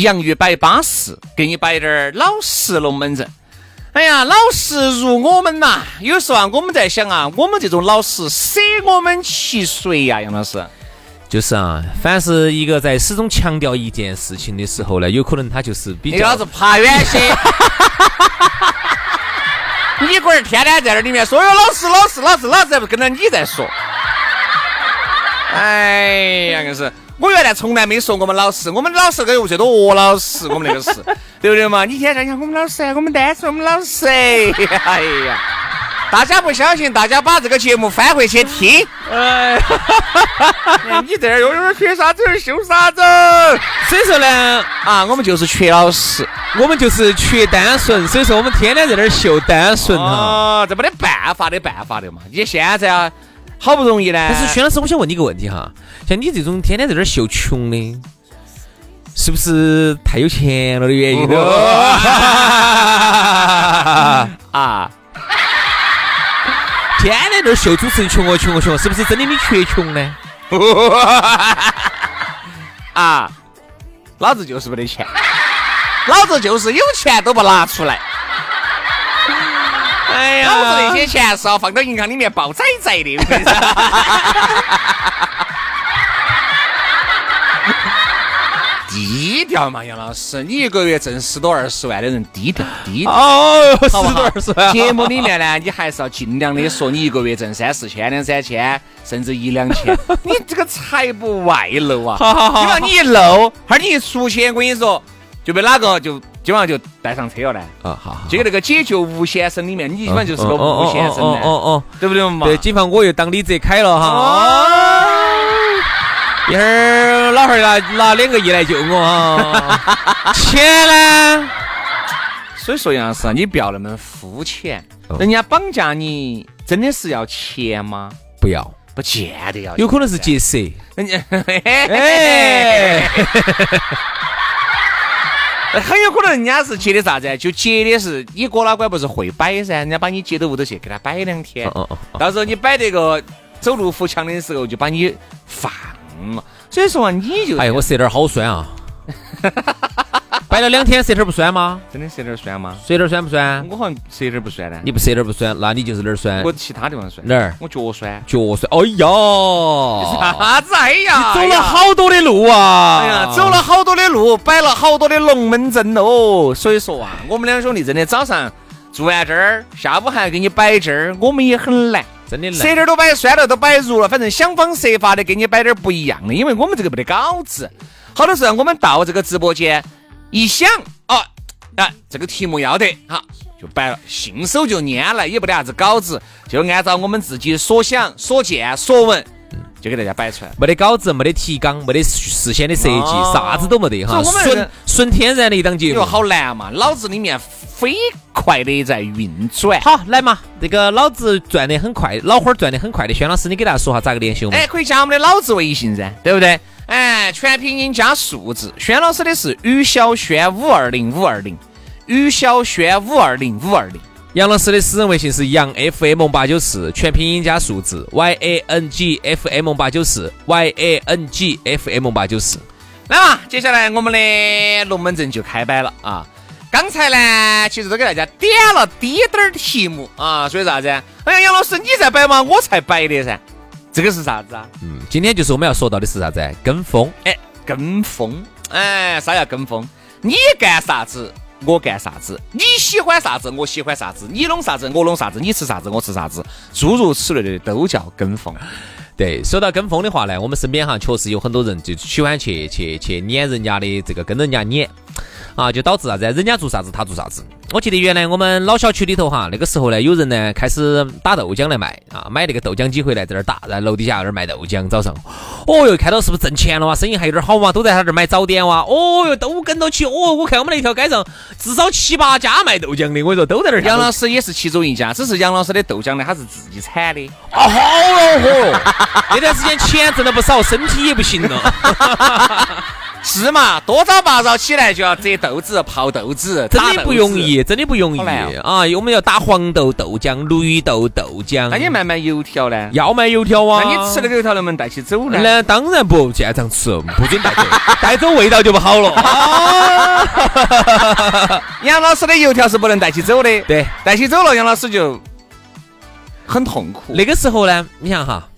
洋芋摆巴适，给你摆点儿老实龙门阵。哎呀，老实如我们呐，有时候啊，我们在想啊，我们这种老实，舍我们其谁呀？杨老师，就是啊，凡是一个在始终强调一件事情的时候呢，有可能他就是比较你老子爬远些。你龟儿天天在那里面说哟老师老师老师老师，还不跟着你在说？哎呀，硬是。我原来从来没说我们老师，我们老师跟最多鹅老师，我们那个是，对不对嘛？你天天讲我们老师，我们单纯，我们老师。哎呀，大家不相信，大家把这个节目翻回去听。哎，你这儿又有点缺啥子，修啥子？所以说呢，啊，我们就是缺老师，我们就是缺单纯，所以说我们天天在那儿秀单纯啊。哦，这没得办法的办法的嘛。你现在啊。好不容易呢，但是薛老师，我想问你个问题哈，像你这种天天在这儿秀穷的，是不是太有钱了的原因呢？啊，天天在这秀主持人穷哦穷哦穷，是不是真的你缺穷呢？啊，老子就是没得钱，老子就是有钱都不拿出来。哎呀，老子那些钱是要放到银行里面报仔仔的。低调嘛，杨老师，你一个月挣十多二十万的人，低调低调。哦，十多二十万。节目里面呢，你还是要尽量的说你一个月挣三四千、两三千，甚至一两千。你这个财不外露啊！好好好，你看你一露，哈你一出去，我跟你说，就被哪个就。基本上就带上车了呢。啊，好，这个那个解救吴先生里面，你基本上就是个吴先生呢。哦哦，对不对嘛？对，警方我又当李泽楷了哈。一会儿老汉儿拿拿两个亿来救我啊。钱呢？所以说杨老师，你不要那么肤浅。人家绑架你，真的是要钱吗？不要，不见得要。有可能是劫色。人家。哎。很有可能人家是接的啥子？就接的是你哥老倌不是会摆噻？人家把你接到屋头去，给他摆两天。到时候你摆这个走路扶墙的时候，就把你放了。所以说啊，你就哎，我舌头好酸啊。摆了两天，舌头不酸吗？真的舌头酸吗？舌头酸不酸？我好像舌头不酸呢。你不舌头不酸，那你就是哪儿酸？我其他地方酸。哪儿？我脚酸。脚酸。哎呀！啥子？哎呀！你走了好多的路啊！哎呀，走了好多的路，摆了好多的龙门阵哦。所以说啊，我们两兄弟真的早上做完这儿，下午还给你摆这儿，我们也很难，真的难。舌头都摆酸了，都摆入了，反正想方设法的给你摆点不一样的，因为我们这个没得稿子。好多时候我们到这个直播间。一想哦，啊，这个题目要得，好就摆了，信手就拈来，也不得啥子稿子，就按照我们自己所想、所见、所闻，就给大家摆出来。没得稿子，没得提纲，没得事先的设计，啥子都没得哈，纯纯天然的一档节目。好难嘛，脑子里面飞快的在运转。好，来嘛，这个脑子转得很快，脑花转得很快的轩老师，你给大家说下咋个联系我们？哎，可以加我们的脑子微信噻，对不对？哎，全拼音加数字，轩老师的是于小轩五二零五二零，于小轩五二零五二零。杨老师的私人微信是杨 FM 八九四，全拼音加数字 Y A N G F M 八九四 Y A N G F M 八九四。来嘛，接下来我们的龙门阵就开摆了啊！刚才呢，其实都给大家点了滴点儿题目啊，所以啥子？哎呀，杨老师你在摆嘛，我才摆的噻。这个是啥子啊？嗯，今天就是我们要说到的是啥子？跟风。哎，跟风。哎，啥叫跟风？你干啥子，我干啥子；你喜欢啥子，我喜欢啥子；你弄啥子，我弄啥子；你吃啥子，我吃啥子。诸如此类的都叫跟风。对，说到跟风的话呢，我们身边哈确实有很多人就喜欢去去去撵人家的这个跟人家撵。啊，就导致啥子？人家做啥子，他做啥子。我记得原来我们老小区里头哈，那个时候呢，有人呢开始打豆浆来卖啊，买那个豆浆机回来在那儿打，在楼底下那儿卖豆浆。早上，哦哟，看到是不是挣钱了哇？生意还有点好嘛？都在他这儿买早点哇？哦哟，都跟到起。哦，我看我们那条街上至少七八家卖豆浆的，我跟你说都在那儿。杨老师也是其中一家，只是杨老师的豆浆呢，他是自己产的。啊，好哟嚯！那段时间钱挣了不少，身体也不行了。是嘛？多早八早起来就要折豆子、泡豆子，真的不容易，真的不容易啊！我们要打黄豆豆浆、绿豆豆浆。那你卖卖油条呢？要卖油条啊！那你吃那个油条能不能带起走呢？那当然不，现场吃，不准带走，带走味道就不好了。杨老师的油条是不能带起走的，对，带起走了，杨老师就很痛苦。那个时候呢，你想哈，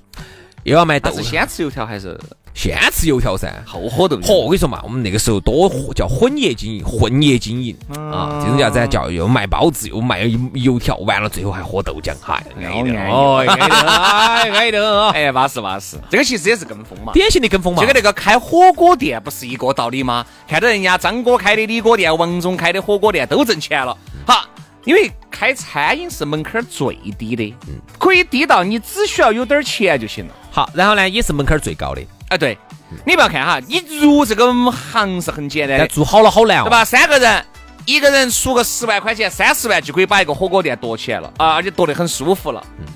又要卖豆，是先吃油条还是？先吃油条噻，后喝豆。嚯，我跟你说嘛，我们那个时候多叫混业经营，混业经营啊，这种叫啥子？叫又卖包子又卖油条，完了最后还喝豆浆，嗨，安逸哦，安逸，安逸的，哎，巴适巴适。这个其实也是跟风嘛，典型的跟风嘛。就跟那个开火锅店不是一个道理吗？看到人家张哥开的李锅店，王总开的火锅店都挣钱了，好，因为开餐饮是门槛最低的，可以低到你只需要有点钱就行了。好，然后呢，也是门槛最高的。哎，对，你不要看哈，你入这个行是很简单的，做好了好难哦，对吧？三个人，一个人出个十万块钱，三十万就可以把一个火锅店夺起来了啊，而且夺得很舒服了。嗯，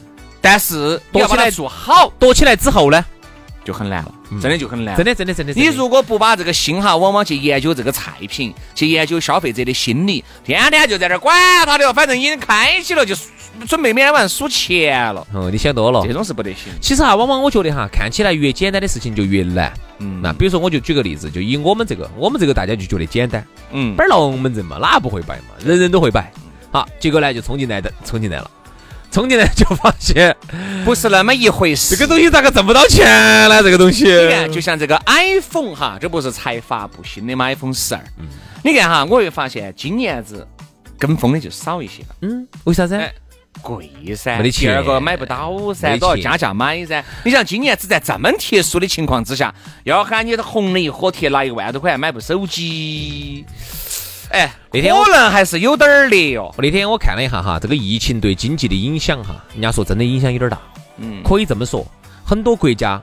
但是夺起来做好，夺起来之后呢，就很难了，真的就很难，真的真的真的。你如果不把这个心哈，往往去研究这个菜品，去研究消费者的心理，天天就在这管他的，反正已经开起了就。准备每晚数钱了，哦，你想多了，这种是不得行。其实哈，往往我觉得哈，看起来越简单的事情就越难。嗯，那比如说，我就举个例子，就以我们这个，我们这个大家就觉得简单。嗯，摆龙门阵嘛，哪不会摆嘛？人人都会摆。好，结果呢就冲进来的，冲进来了，冲进来就发现 不是那么一回事。这个东西咋个挣不到钱呢？这个东西，你看，就像这个 iPhone 哈，这不是才发布新的吗？iPhone 十二。嗯，你看哈，我会发现今年子跟风的就少一些了。嗯，为啥子？贵噻，第二个买不到噻，都要加价买噻。你想今年只在这么特殊的情况之下，要喊你红了一火贴拿一万多块钱买部手机，哎，那天可能还是有点儿的哟。那天我看了一下哈，这个疫情对经济的影响哈，人家说真的影响有点大。嗯，可以这么说，很多国家。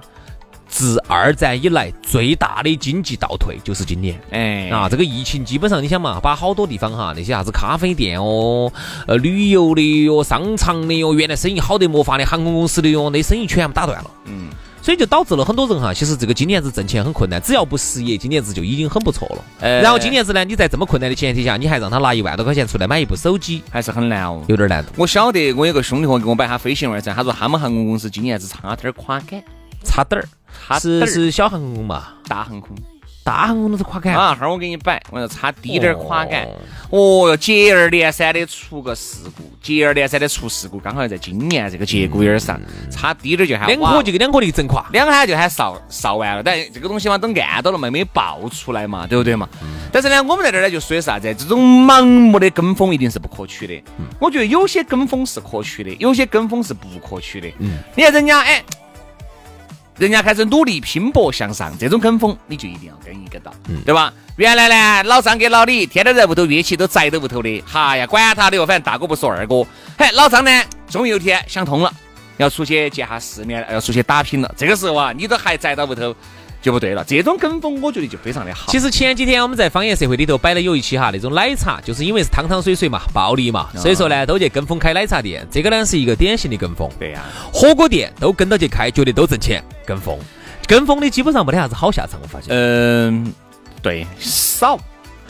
自二战以来最大的经济倒退就是今年，哎啊，这个疫情基本上你想嘛，把好多地方哈那些啥子咖啡店哦、呃旅游的哟、商场的哟，原来生意好得没法的航空公司的哟，那生意全部打断了。嗯，所以就导致了很多人哈，其实这个今年子挣钱很困难，只要不失业，今年子就已经很不错了。然后今年子呢，你在这么困难的前提下，你还让他拿一万多块钱出来买一部手机，还是很难哦，有点难度。我晓得，我有个兄弟伙给我摆下飞行员噻，他说他们航空公司今年子差点垮杆。差点儿，是是小航空嘛？大航空，大航空都是垮杆啊！哈儿我给你摆，我要差低点儿垮杆。哦哟，接二连三的出个事故，接二连三的出事故，刚好在今年这个节骨眼上，差低点儿就喊两颗就给两颗的整垮，两下就喊烧烧完了。但这个东西嘛，都按到了嘛，没爆出来嘛，对不对嘛？但是呢，我们在这儿呢就说的啥子？这种盲目的跟风一定是不可取的。我觉得有些跟风是可取的，有些跟风是不可取的。嗯，你看人家哎。人家开始努力拼搏向上，这种跟风你就一定要跟一个到，嗯对吧？原来呢，老张跟老李天天在屋头约起都宅在屋头的，哈呀，管他的哟，反正大哥不说二哥。嘿，老张呢，终于有一天想通了，要出去见下世面，要出去打拼了。这个时候啊，你都还宅到屋头。就不对了，这种跟风我觉得就非常的好。其实前几天我们在方言社会里头摆了有一期哈，那种奶茶就是因为是汤汤水水嘛，暴利嘛，所以说呢都去跟风开奶茶店，这个呢是一个典型的跟风。对呀，火锅店都跟到去开，觉得都挣钱，跟风，跟风的基本上没得啥子好下场，我发现。嗯，对，少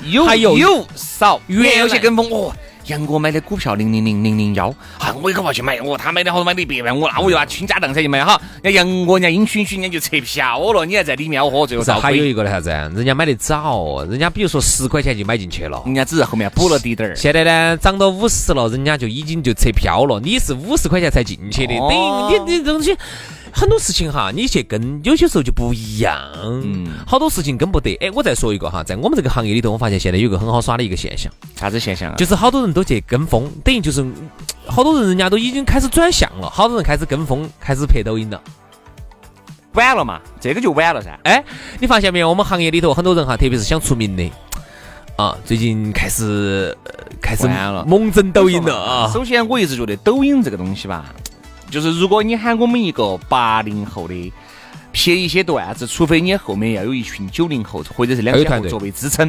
有还有有少，原有些跟风哦。杨哥买的股票零零零零零幺，啊，我也可要去买。我，他买的好多买的一百万，我那我又拿倾家荡产去买哈。人家杨哥人家阴熏熏，人家就撤票了，你还在里面哦，最后还有一个的啥子？人家买的早，人家比如说十块钱就买进去了，人家只是后面补了滴点儿。现在呢，涨到五十了，人家就已经就撤票了。你是五十块钱才进去的，等于你你东西。很多事情哈，你去跟有些时候就不一样。嗯，好多事情跟不得。哎，我再说一个哈，在我们这个行业里头，我发现现在有个很好耍的一个现象。啥子现象啊？就是好多人都去跟风，等于就是好多人人家都已经开始转向了，好多人开始跟风，开始拍抖音了。晚了嘛，这个就晚了噻。哎，你发现没有？我们行业里头很多人哈，特别是想出名的啊，最近开始开始猛整抖音了啊。首先，我一直觉得抖音这个东西吧。就是如果你喊我们一个八零后的拍一些段子，除非你后面要有一群九零后或者是两千后作为支撑，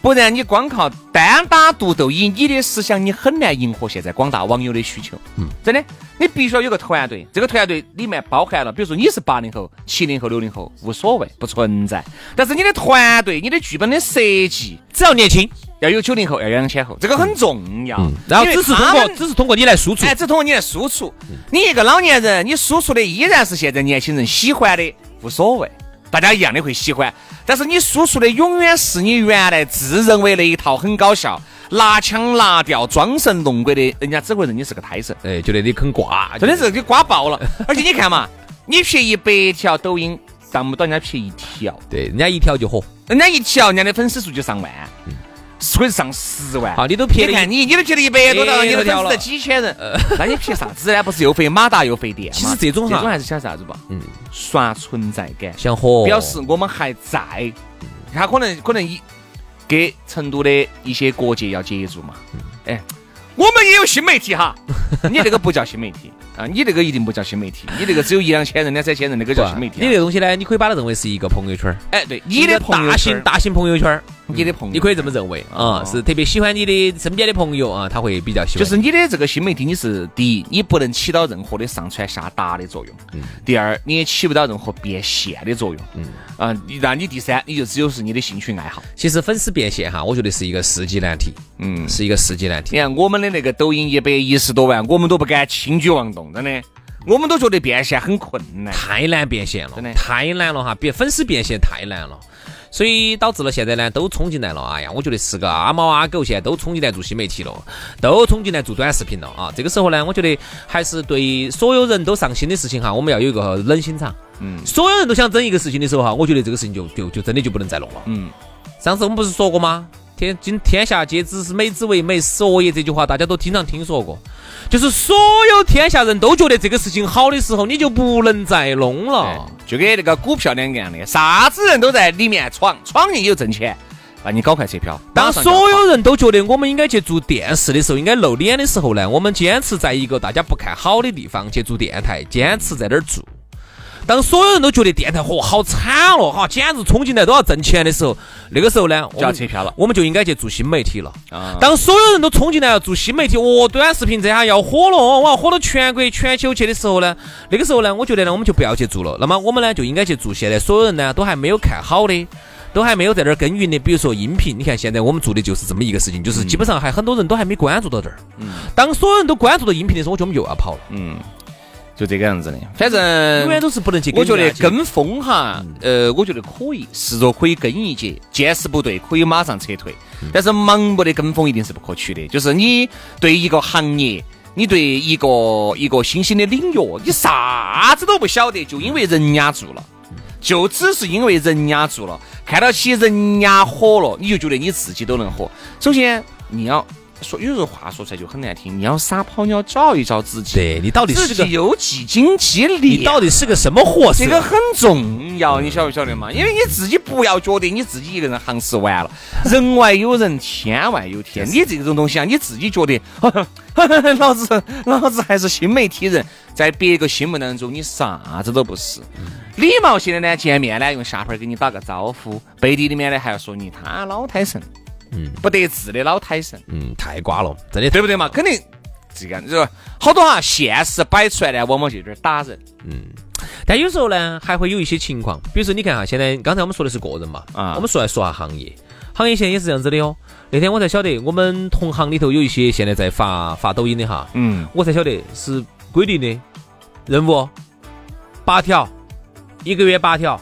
不然你光靠单打独斗，以你的思想，你很难迎合现在广大网友的需求。嗯，真的，你必须要有个团队，这个团队里面包含了，比如说你是八零后、七零后、六零后，无所谓，不存在。但是你的团队、你的剧本的设计，只要年轻。要有九零后，要有两千后，这个很重要。然后只是通过，只是通过你来输出，哎，只通过你来输出。你一个老年人，你输出的依然是现在年轻人喜欢的，无所谓，大家一样的会喜欢。但是你输出的永远是你原来自认为那一套很搞笑，拿腔拿调、装神弄鬼的，人家只会认你是个胎神，哎，觉得你肯挂，真的是给刮爆了。而且你看嘛，你拍一百条抖音，上不到人家拍一条，对，人家一条就火，人家一条，人家的粉丝数就上万。或者上十万，好，你都撇看你，你都撇了一百多条，你都粉丝几千人，那你撇啥子呢？不是又费马达又费电？其实这种这种还是想啥子吧？嗯，刷存在感，想火，表示我们还在。他可能可能一给成都的一些各界要接触嘛？哎，我们也有新媒体哈，你那个不叫新媒体。啊，你那个一定不叫新媒体，你那个只有一两千人、两三千人，那个叫新媒体。你那个东西呢，你可以把它认为是一个朋友圈哎，对，你的大型大型朋友圈你的朋友，你可以这么认为啊，是特别喜欢你的身边的朋友啊，他会比较喜欢。就是你的这个新媒体，你是第一，你不能起到任何的上传下达的作用；第二，你也起不到任何变现的作用。嗯啊，那你第三，你就只有是你的兴趣爱好。其实粉丝变现哈，我觉得是一个世纪难题。嗯，是一个世纪难题。你看我们的那个抖音一百一十多万，我们都不敢轻举妄动，真的。我们都觉得变现很困难，太难变现了，真的太难了哈！别粉丝变现太难了，所以导致了现在呢都冲进来了。哎呀，我觉得是个阿猫阿狗，现在都冲进来做新媒体了，都冲进来做短视频了啊！这个时候呢，我觉得还是对所有人都上心的事情哈，我们要有一个冷心肠。嗯，所有人都想整一个事情的时候哈，我觉得这个事情就就就真的就不能再弄了。嗯，上次我们不是说过吗？天今天下皆知是美之为美，所以这句话大家都经常听说过。就是所有天下人都觉得这个事情好的时候，你就不能再弄了。就跟那个股票两个样的，啥子人都在里面闯，闯进去就挣钱。那你搞快车票。当所有人都觉得我们应该去做电视的时候，应该露脸的时候呢，我们坚持在一个大家不看好的地方去做电台，坚持在那儿做。当所有人都觉得电台火好惨了哈，简直冲进来都要挣钱的时候，那个时候呢，就要撤票了，我们就应该去做新媒体了。啊！当所有人都冲进来要做新媒体，哦，短视频这下要火了，我要火到全国全球去的时候呢，那个时候呢，我觉得呢，我们就不要去做了。那么我们呢，就应该去做现在所有人呢都还没有看好的，都还没有在那儿耕耘的，比如说音频。你看现在我们做的就是这么一个事情，就是基本上还很多人都还没关注到这儿。嗯。当所有人都关注到音频的时候，我觉得我们又要跑了。嗯。就这个样子的，反正永远都是不能去。我觉得跟风哈，呃，我觉得可以，试着可以跟一节，见势不对可以马上撤退。但是盲目的跟风一定是不可取的。就是你对一个行业，你对一个一个新兴的领域，你啥子都不晓得，就因为人家做了，就只是因为人家做了，看到起人家火了，你就觉得你自己都能火。首先你要。说有时候话说出来就很难听，你要撒泡尿照一照自己，对你到底是个有几斤几两，你到底是个什么货色？这个很重要，你晓不晓得嘛？因为你自己不要觉得你自己一个人行事完了，人外有人，天外有天。你这种东西啊，你自己觉得，老子老子还是新媒体人，在别个心目当中你啥子都不是。礼貌性的呢，见面呢用下盘给你打个招呼，背地里面呢还要说你他老太神。嗯，不得志的老胎神，嗯，太瓜了，真的对不对嘛？肯定这个，是吧？好多哈，现实摆出来呢，往往就有点打人。嗯，但有时候呢，还会有一些情况，比如说你看哈，现在刚才我们说的是个人嘛，啊，我们说来说下行业，行业现在也是这样子的哦。那天我才晓得，我们同行里头有一些现在在发发抖音的哈，嗯，我才晓得是规定的任务八条，一个月八条。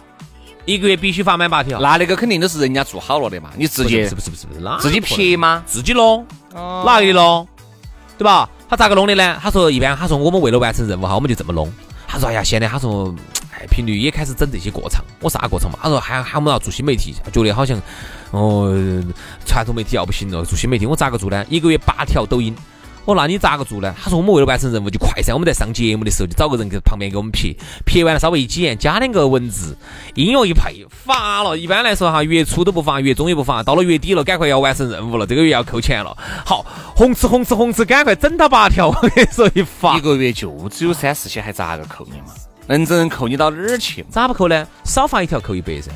一个月必须发满八条，那那个肯定都是人家做好了的嘛，你直接是不是不是不是自己撇吗？自己弄，哪里弄？对吧？他咋个弄的呢？他说一般，他说我们为了完成任务哈，我们就这么弄。他说哎呀，现在他说，哎，频率也开始整这些过场。我啥过场嘛？他说喊喊我们要做新媒体，觉得好像哦，传统媒体要不行了，做新媒体我咋个做呢？一个月八条抖音。我那你咋个做呢？他说我们为了完成任务就快噻，我们在上节目的时候就找个人在旁边给我们拍，拍完了稍微一剪，加两个文字，音乐一配，发了。一般来说哈，月初都不发，月中也不发，到了月底了，赶快要完成任务了，这个月要扣钱了。好，红吃红吃红吃，赶快整他八条，我跟你说一发，一个月就只有三四千，还咋个扣你嘛？能整扣你到哪儿去？咋不扣呢？少发一条扣一百噻，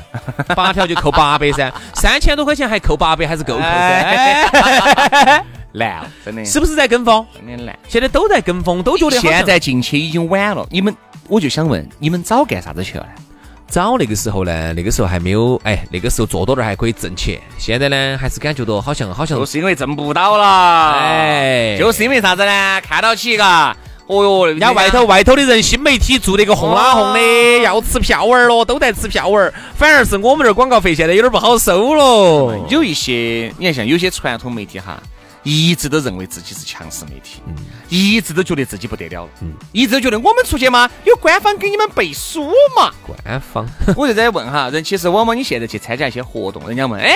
八条就扣八百噻，三千多块钱还扣八百，还是够扣噻。难，真的是不是在跟风？真的难。现在都在跟风，都觉得现在进去已经晚了。你们，我就想问，你们早干啥子去了呢？早那个时候呢？那个时候还没有，哎，那个时候做多点还可以挣钱。现在呢，还是感觉到好像好像，就是因为挣不到了。哎，就是因为啥子呢？看到起嘎，哦哟，人家外头外头的人新媒体做那个红啦红的，要吃票儿了，都在吃票儿。反而是我们这儿广告费现在有点不好收了。有一些，你看像有些传统媒体哈。一直都认为自己是强势媒体，一直都觉得自己不得了。了，一直都觉得我们出去嘛，有官方给你们背书嘛。官方，我就在问哈，人其实往往你现在去参加一些活动，人家问，哎，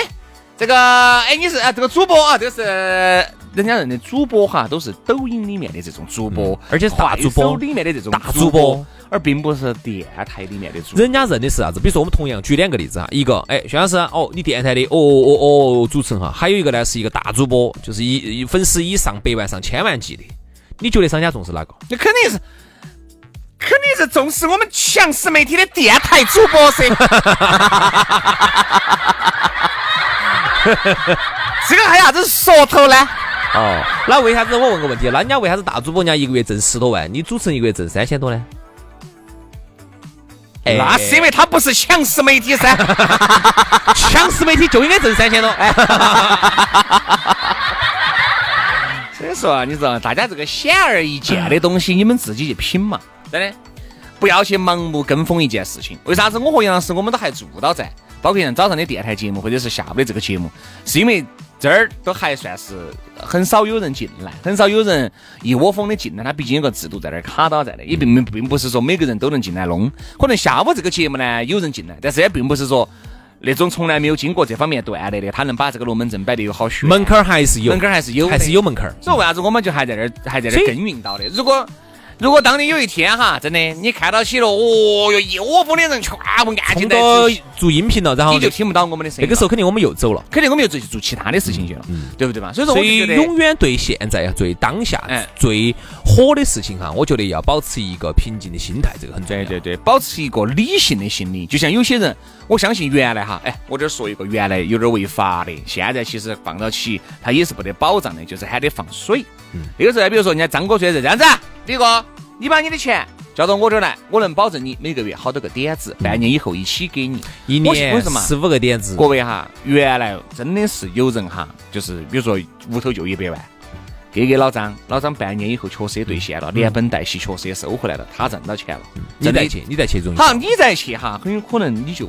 这个，哎，你是啊，这个主播啊，这个是人家认的主播哈，都是抖音里面的这种主播，而且是大主播里面的这种大主播。而并不是电台里面的主，人家认的是啥子？比如说我们同样举两个例子哈，一个哎，薛老师哦，你电台的哦哦哦主持人哈，还有一个呢是一个大主播，就是一粉丝以上百万上千万计的，你觉得商家重视哪个？那肯定是，肯定是重视我们强势媒体的电台主播噻。这个还有啥子说头呢？哦，那为啥子我问个问题？那人家为啥子大主播人家一个月挣十多万，你主持人一个月挣三千多呢？那是因为他不是强势媒体噻，强势媒体就应该挣三千多。所以说，你知道，大家这个显而易见的东西，你们自己去品嘛，真的，不要去盲目跟风一件事情。为啥子我和杨老师我们都还做到在？包括像早上的电台节目，或者是下午的这个节目，是因为。这儿都还算是很少有人进来，很少有人一窝蜂的进来。他毕竟有个制度在那儿卡到在那，也并并不是说每个人都能进来弄。可能下午这个节目呢，有人进来，但是也并不是说那种从来没有经过这方面锻炼的，他能把这个龙门阵摆得有好学。门槛儿还是有，门槛儿还是有，还是有门槛儿。所以为啥子我们就还在那儿，还在那儿耕耘到的？如果如果当你有一天哈，真的你看到起了，哦哟，一窝蜂的人全部安静在做音频了，然后你就听不到我们的声音。那个时候肯定我们又走了，肯定我们又做做其他的事情去了，对不对嘛？所以说，所以永远对现在、最当下、最火的事情哈，我觉得要保持一个平静的心态，这个很重要。对对对，保持一个理性的心理。就像有些人，我相信原来哈，哎，我这儿说一个原来有点违法的，现在其实放到起，它也是不得保障的，就是还得放水。嗯，那个时候，比如说人家张哥说是这样子，李哥。你把你的钱交到我这儿来，我能保证你每个月好多个点子，半年以后一起给你。一年十五个点子。各位哈，原来真的是有人哈，就是比如说屋头就一百万，给给老张，老张半年以后确实也兑现了，连本带息确实也收回来了，他挣到钱了。你再去，你再去融。好，你再去哈，很有可能你就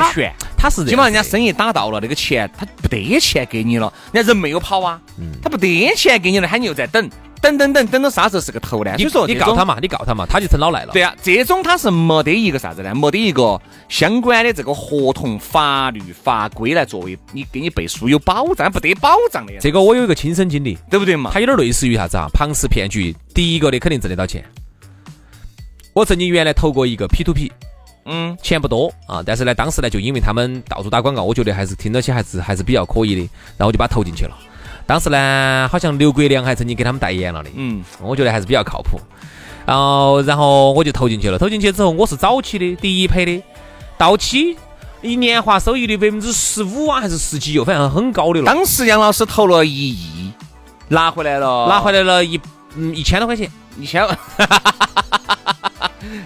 盘旋。他是基本上人家生意打到了，那个钱他不得钱给你了，人家人没有跑啊，他不得钱给你了，喊你又在等。等等等等到啥时候是个头呢？你说你告他嘛，你告他嘛，他就成老赖了。对啊，这种他是没得一个啥子呢？没得一个相关的这个合同法律法规来作为你给你背书有保障，不得保障的。这个我有一个亲身经历，对不对嘛？他有点类似于啥子啊？庞氏骗局，第一个的肯定挣得到钱。我曾经原来投过一个 P to P，嗯，钱不多啊，但是呢，当时呢就因为他们到处打广告，我觉得还是听到起还是还是比较可以的，然后我就把它投进去了。当时呢，好像刘国梁还曾经给他们代言了的，嗯，我觉得还是比较靠谱。然后，然后我就投进去了。投进去之后，我是早期的第一批的，到期一年化收益率百分之十五啊，还是十几哟，反正很高的了。当时杨老师投了一亿，拿回来了，拿回来了一嗯一千多块钱，一千万，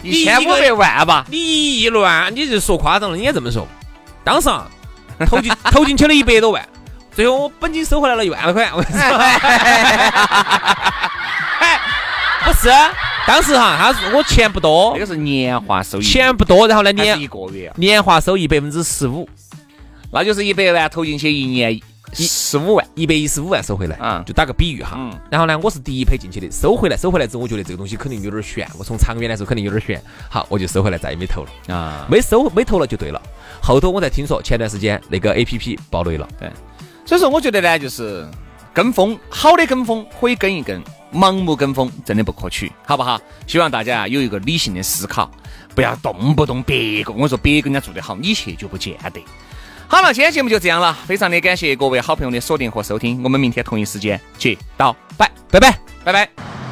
一千五百万吧？你一亿乱，你就说夸张了，应该这么说。当时啊，投进投进去了一百多万。最后我本金收回来了一万多块，我跟你说，不是，当时哈，他是我钱不多，那个是年化收益，钱不多，然后呢年一个月年化收益百分之十五，那就是一百万投进去一年十五万，一百一十五万收回来啊，就打个比喻哈。嗯。然后呢，我是第一批进去的，收回来，收回来之后，我觉得这个东西肯定有点悬，我从长远来说肯定有点悬。好，我就收回来，再也没投了啊，没收没投了就对了。后头我才听说，前段时间那个 A P P 爆雷了。对。所以说，我觉得呢，就是跟风，好的跟风可以跟一跟，盲目跟风真的不可取，好不好？希望大家有一个理性的思考，不要动不动别个，我说别个人家做得好，你去就不见得。好了，今天节目就这样了，非常的感谢各位好朋友的锁定和收听，我们明天同一时间接到拜，拜拜，拜拜。拜